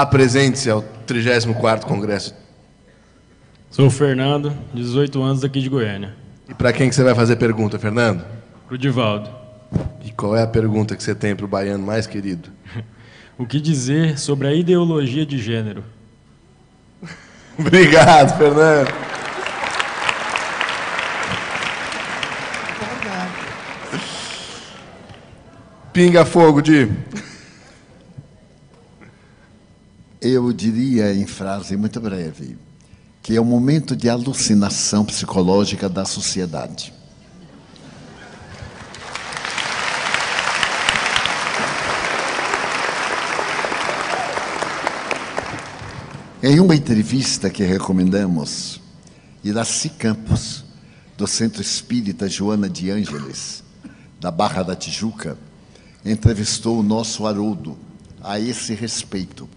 Apresente-se ao 34º Congresso. Sou o Fernando, 18 anos daqui de Goiânia. E para quem que você vai fazer pergunta, Fernando? Pro Divaldo. E qual é a pergunta que você tem para o baiano mais querido? O que dizer sobre a ideologia de gênero? Obrigado, Fernando. Pinga fogo, Di. Eu diria em frase muito breve que é um momento de alucinação psicológica da sociedade. Em uma entrevista que recomendamos, Iraci Campos, do Centro Espírita Joana de Ângeles, da Barra da Tijuca, entrevistou o nosso Haroldo a esse respeito.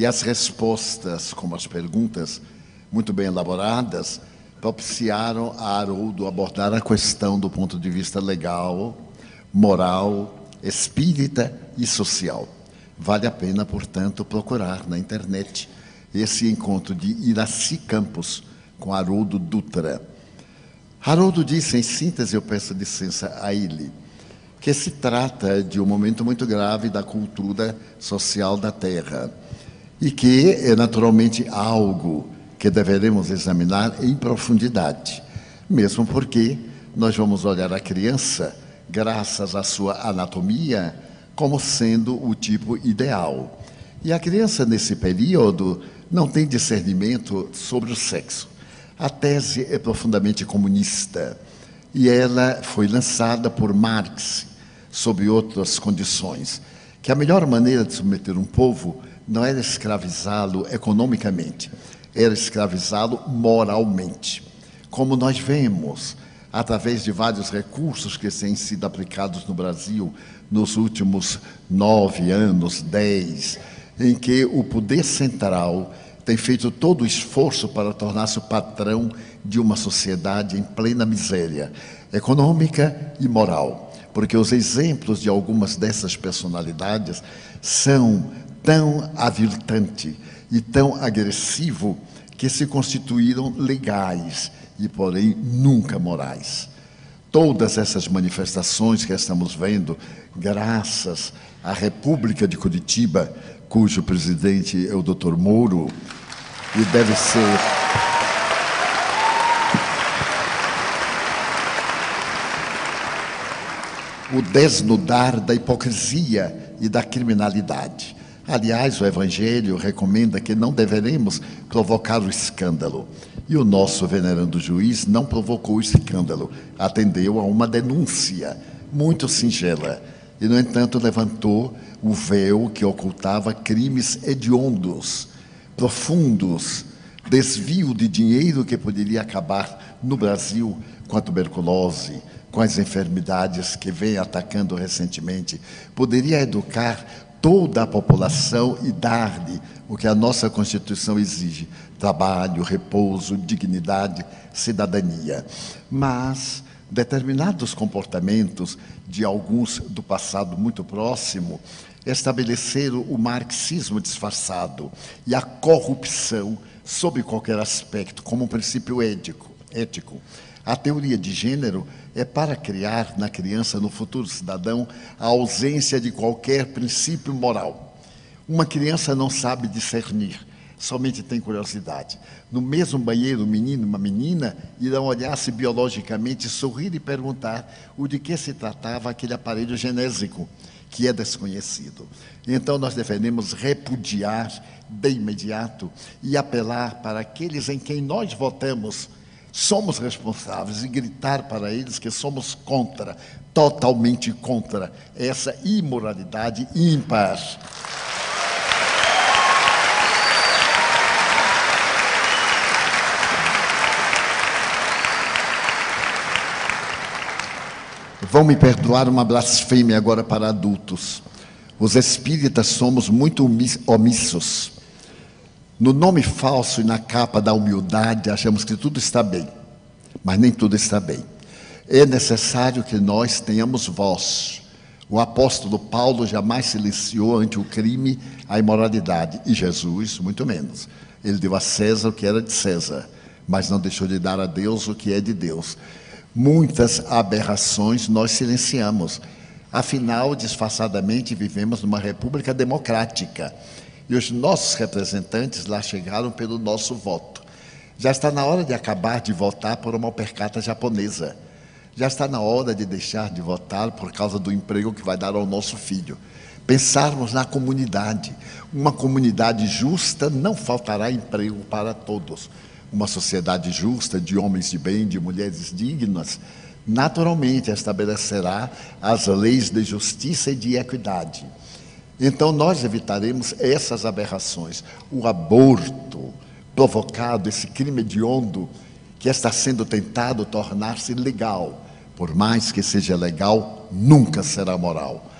E as respostas, como as perguntas, muito bem elaboradas, propiciaram a Haroldo abordar a questão do ponto de vista legal, moral, espírita e social. Vale a pena, portanto, procurar na internet esse encontro de Iraci Campos com Haroldo Dutra. Haroldo disse, em síntese, eu peço licença a ele, que se trata de um momento muito grave da cultura social da Terra e que é naturalmente algo que deveremos examinar em profundidade, mesmo porque nós vamos olhar a criança, graças à sua anatomia, como sendo o tipo ideal. E a criança, nesse período, não tem discernimento sobre o sexo. A tese é profundamente comunista e ela foi lançada por Marx sob outras condições, que a melhor maneira de submeter um povo não era escravizá-lo economicamente, era escravizá-lo moralmente. Como nós vemos, através de vários recursos que têm sido aplicados no Brasil nos últimos nove anos, dez, em que o poder central tem feito todo o esforço para tornar-se o patrão de uma sociedade em plena miséria econômica e moral. Porque os exemplos de algumas dessas personalidades são tão aviltante e tão agressivo que se constituíram legais e, porém, nunca morais. Todas essas manifestações que estamos vendo, graças à República de Curitiba, cujo presidente é o Dr. Mouro, e deve ser. O desnudar da hipocrisia e da criminalidade. Aliás, o Evangelho recomenda que não deveremos provocar o escândalo. E o nosso venerando juiz não provocou o escândalo, atendeu a uma denúncia muito singela. E, no entanto, levantou o véu que ocultava crimes hediondos profundos, desvio de dinheiro que poderia acabar no Brasil com a tuberculose, com as enfermidades que vem atacando recentemente, poderia educar toda a população e dar-lhe o que a nossa Constituição exige: trabalho, repouso, dignidade, cidadania. Mas determinados comportamentos de alguns do passado muito próximo estabeleceram o marxismo disfarçado e a corrupção sob qualquer aspecto como um princípio ético. ético. A teoria de gênero é para criar na criança, no futuro cidadão, a ausência de qualquer princípio moral. Uma criança não sabe discernir, somente tem curiosidade. No mesmo banheiro, um menino e uma menina irão olhar-se biologicamente, sorrir e perguntar o de que se tratava aquele aparelho genésico que é desconhecido. Então nós devemos repudiar de imediato e apelar para aqueles em quem nós votamos, somos responsáveis e gritar para eles que somos contra, totalmente contra essa imoralidade ímpar. Vão me perdoar uma blasfêmia agora para adultos. Os espíritas somos muito omissos. No nome falso e na capa da humildade, achamos que tudo está bem, mas nem tudo está bem. É necessário que nós tenhamos voz, O apóstolo Paulo jamais silenciou ante o crime a imoralidade, e Jesus, muito menos. Ele deu a César o que era de César, mas não deixou de dar a Deus o que é de Deus. Muitas aberrações nós silenciamos. Afinal, disfarçadamente, vivemos numa república democrática. E os nossos representantes lá chegaram pelo nosso voto. Já está na hora de acabar de votar por uma percata japonesa. Já está na hora de deixar de votar por causa do emprego que vai dar ao nosso filho. Pensarmos na comunidade. Uma comunidade justa não faltará emprego para todos uma sociedade justa, de homens de bem, de mulheres dignas, naturalmente estabelecerá as leis de justiça e de equidade. Então, nós evitaremos essas aberrações. O aborto provocado, esse crime hediondo que está sendo tentado tornar-se legal, por mais que seja legal, nunca será moral.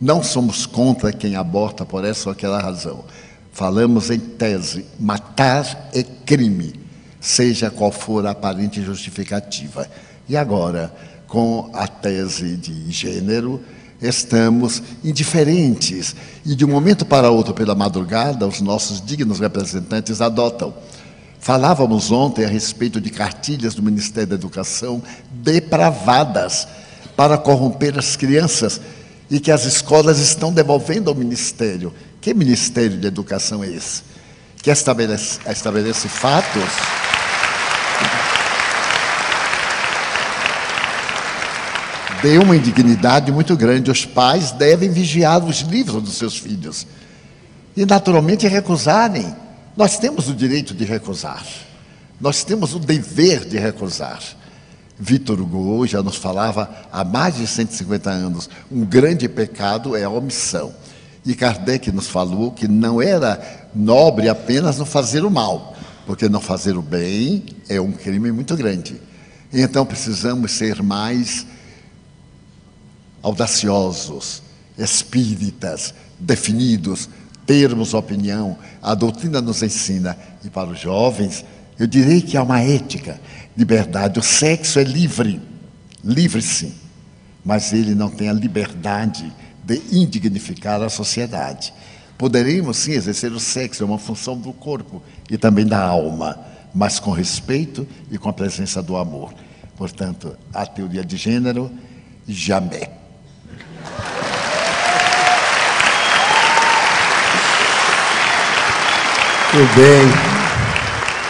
Não somos contra quem aborta por essa ou aquela razão. Falamos em tese: matar é crime seja qual for a aparente justificativa. E agora, com a tese de gênero, estamos indiferentes. E de um momento para outro, pela madrugada, os nossos dignos representantes adotam. Falávamos ontem a respeito de cartilhas do Ministério da Educação depravadas para corromper as crianças e que as escolas estão devolvendo ao Ministério. Que Ministério de Educação é esse? Que estabelece, estabelece fatos deu uma indignidade muito grande. Os pais devem vigiar os livros dos seus filhos e, naturalmente, recusarem. Nós temos o direito de recusar, nós temos o dever de recusar. Vitor Hugo já nos falava há mais de 150 anos: um grande pecado é a omissão. E Kardec nos falou que não era nobre apenas não fazer o mal, porque não fazer o bem é um crime muito grande. Então precisamos ser mais audaciosos, espíritas, definidos, termos opinião. A doutrina nos ensina. E para os jovens, eu direi que há uma ética, liberdade. O sexo é livre, livre sim, mas ele não tem a liberdade de indignificar a sociedade. Poderemos sim exercer o sexo, é uma função do corpo e também da alma, mas com respeito e com a presença do amor. Portanto, a teoria de gênero, jamais. Muito bem.